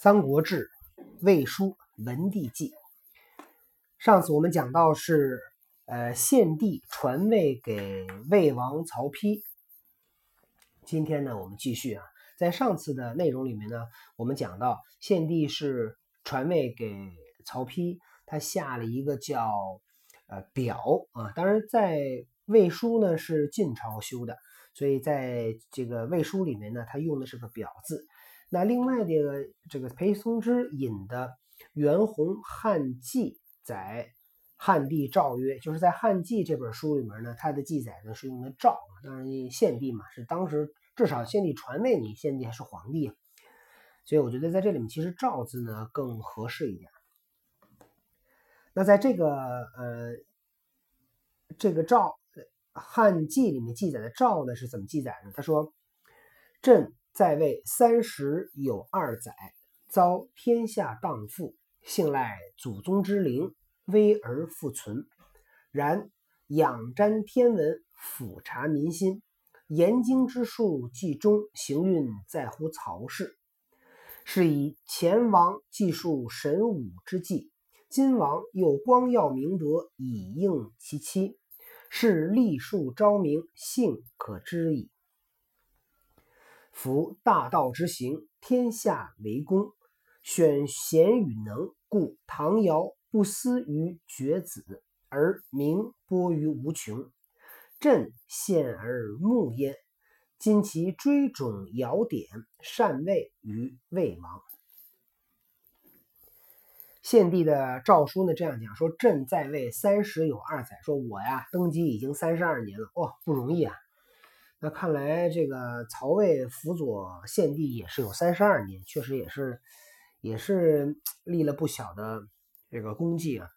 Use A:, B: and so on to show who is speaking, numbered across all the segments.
A: 三国志·魏书·文帝纪。上次我们讲到是，呃，献帝传位给魏王曹丕。今天呢，我们继续啊，在上次的内容里面呢，我们讲到献帝是传位给曹丕，他下了一个叫呃表啊。当然，在魏书呢是晋朝修的，所以在这个魏书里面呢，他用的是个表字。那另外的这个裴松之引的《袁弘汉记》载汉帝诏曰，就是在《汉记》这本书里面呢，它的记载呢是用的诏，当然献帝嘛，是当时至少献帝传位你，献帝还是皇帝，所以我觉得在这里面其实诏字呢更合适一点。那在这个呃这个诏《汉记》里面记载的诏呢是怎么记载呢？他说：“朕。”在位三十有二载，遭天下荡妇，幸赖祖宗之灵，危而复存。然仰瞻天文，俯察民心，言经之术既中，行运在乎曹氏。是以前王记述神武之际，今王又光耀明德以应其期，是立树昭明，幸可知矣。夫大道之行，天下为公，选贤与能，故唐尧不思于绝子，而名播于无穷。朕献而慕焉，今其追种尧典，禅位于魏王。献帝的诏书呢，这样讲说：朕在位三十有二载，说我呀登基已经三十二年了，哦，不容易啊。那看来，这个曹魏辅佐献帝也是有三十二年，确实也是，也是立了不小的这个功绩啊。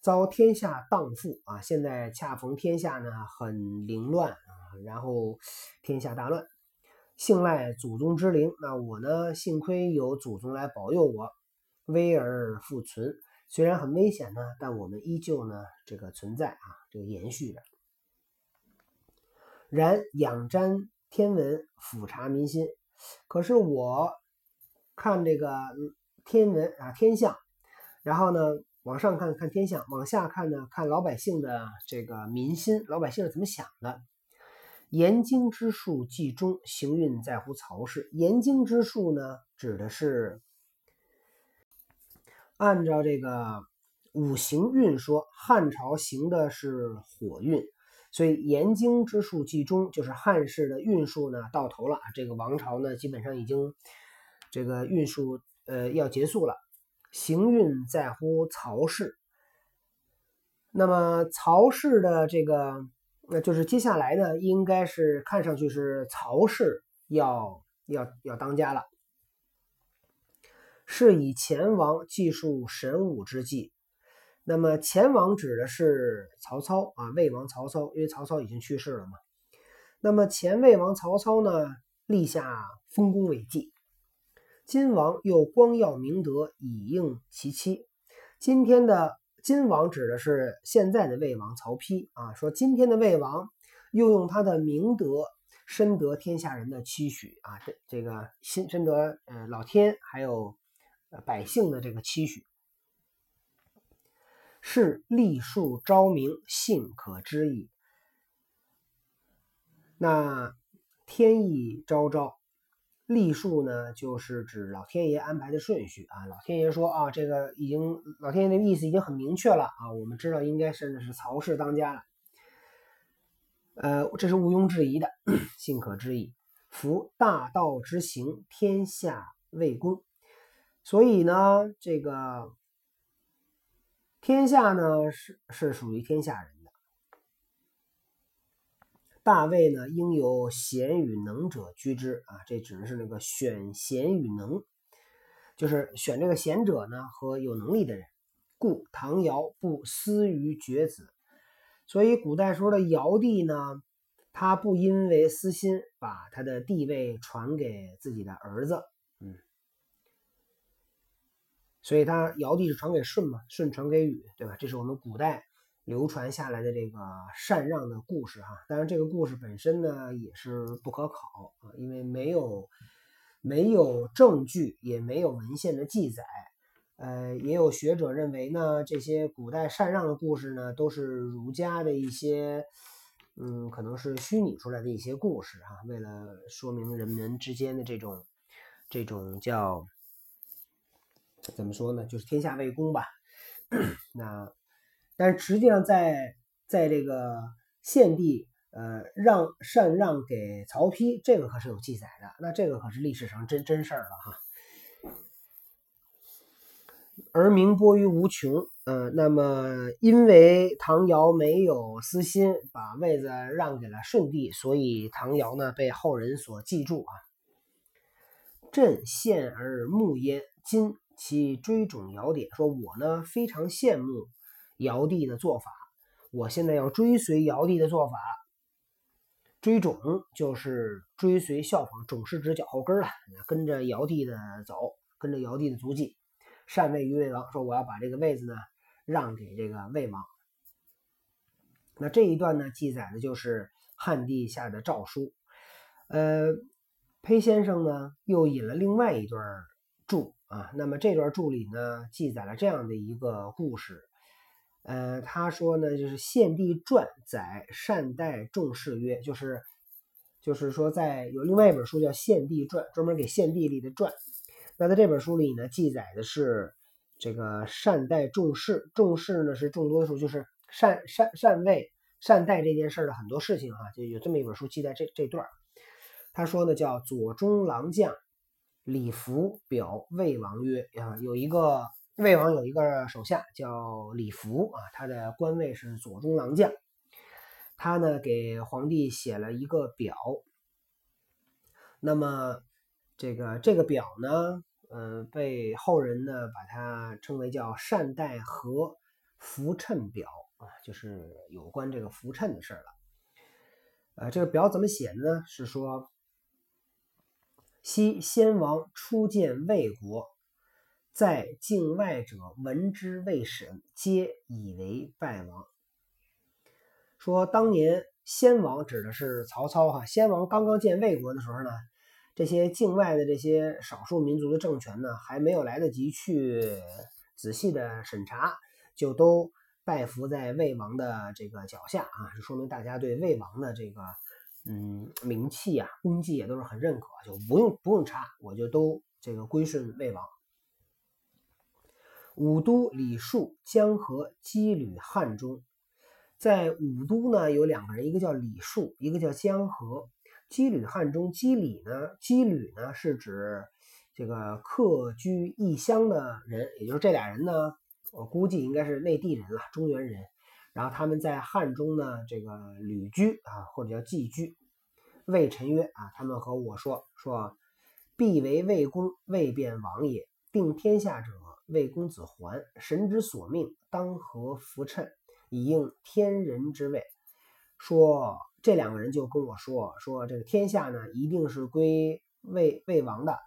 A: 遭天下荡妇啊，现在恰逢天下呢很凌乱啊，然后天下大乱，幸赖祖宗之灵，那我呢幸亏有祖宗来保佑我，危而复存。虽然很危险呢，但我们依旧呢这个存在啊，这个延续着。然仰瞻天文，俯察民心。可是我看这个天文啊，天象，然后呢，往上看看天象，往下看呢，看老百姓的这个民心，老百姓是怎么想的？言经之术既中，行运在乎曹氏。言经之术呢，指的是按照这个五行运说，汉朝行的是火运。所以言经之术既终，就是汉室的运数呢到头了，这个王朝呢基本上已经这个运数呃要结束了。行运在乎曹氏，那么曹氏的这个那就是接下来呢，应该是看上去是曹氏要要要当家了。是以前王记述神武之际。那么前王指的是曹操啊，魏王曹操，因为曹操已经去世了嘛。那么前魏王曹操呢，立下丰功伟绩，今王又光耀明德以应其期。今天的今王指的是现在的魏王曹丕啊，说今天的魏王又用他的明德深得天下人的期许啊，这这个深深得呃老天还有百姓的这个期许。是立树昭明，信可知矣。那天意昭昭，立树呢，就是指老天爷安排的顺序啊。老天爷说啊，这个已经，老天爷的意思已经很明确了啊。我们知道应该是是曹氏当家了，呃，这是毋庸置疑的，信可知矣。夫大道之行，天下为公，所以呢，这个。天下呢是是属于天下人的，大卫呢应有贤与能者居之啊，这指的是那个选贤与能，就是选这个贤者呢和有能力的人。故唐尧不私于绝子，所以古代时候的尧帝呢，他不因为私心把他的地位传给自己的儿子，所以他尧帝是传给舜嘛，舜传给禹，对吧？这是我们古代流传下来的这个禅让的故事哈。当然，这个故事本身呢也是不可考啊，因为没有没有证据，也没有文献的记载。呃，也有学者认为呢，这些古代禅让的故事呢，都是儒家的一些，嗯，可能是虚拟出来的一些故事啊，为了说明人们之间的这种这种叫怎么说呢，就是天下为公吧。那但是实际上在在这个献帝呃让禅让给曹丕，这个可是有记载的，那这个可是历史上真真事儿了哈。而名播于无穷，呃，那么因为唐尧没有私心，把位子让给了舜帝，所以唐尧呢被后人所记住啊。朕羡而慕焉，今其追种尧典，说我呢非常羡慕尧帝的做法，我现在要追随尧帝的做法，追种就是追随效仿，种是指脚后跟了，跟着尧帝的走，跟着尧帝的足迹。禅位于魏王，说我要把这个位子呢让给这个魏王。那这一段呢记载的就是汉帝下的诏书。呃，裴先生呢又引了另外一段注啊。那么这段注里呢记载了这样的一个故事。呃，他说呢就是献帝传载善待众士曰，就是就是说在有另外一本书叫献帝传，专门给献帝立的传。那在这本书里呢，记载的是这个善待众士，众士呢是众多的数，就是善善善位善待这件事的很多事情哈，就有这么一本书记载这这段他说呢叫左中郎将李福表魏王曰啊，有一个魏王有一个手下叫李福啊，他的官位是左中郎将，他呢给皇帝写了一个表，那么。这个这个表呢，呃，被后人呢把它称为叫善代和浮称表啊，就是有关这个浮称的事了。呃，这个表怎么写的呢？是说，昔先王初建魏国，在境外者闻之未审，皆以为败亡。说当年先王指的是曹操哈，先王刚刚建魏国的时候呢。这些境外的这些少数民族的政权呢，还没有来得及去仔细的审查，就都拜服在魏王的这个脚下啊，就说明大家对魏王的这个嗯名气啊、功绩也都是很认可，就不用不用查，我就都这个归顺魏王。武都李树、江河羁旅汉中，在武都呢有两个人，一个叫李树，一个叫江河。羁旅汉中，羁旅呢？羁旅呢是指这个客居异乡的人，也就是这俩人呢，我估计应该是内地人了，中原人。然后他们在汉中呢，这个旅居啊，或者叫寄居。魏臣曰啊，他们和我说说，必为魏公，魏变王也。定天下者，魏公子桓，神之所命，当何服称，以应天人之位。说。这两个人就跟我说说，这个天下呢一定是归魏魏王的。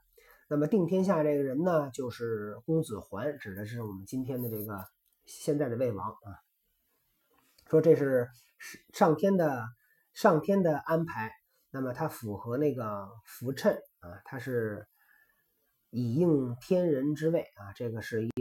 A: 那么定天下这个人呢，就是公子桓，指的是我们今天的这个现在的魏王啊。说这是上天的上天的安排，那么它符合那个浮称啊，它是以应天人之位啊，这个是一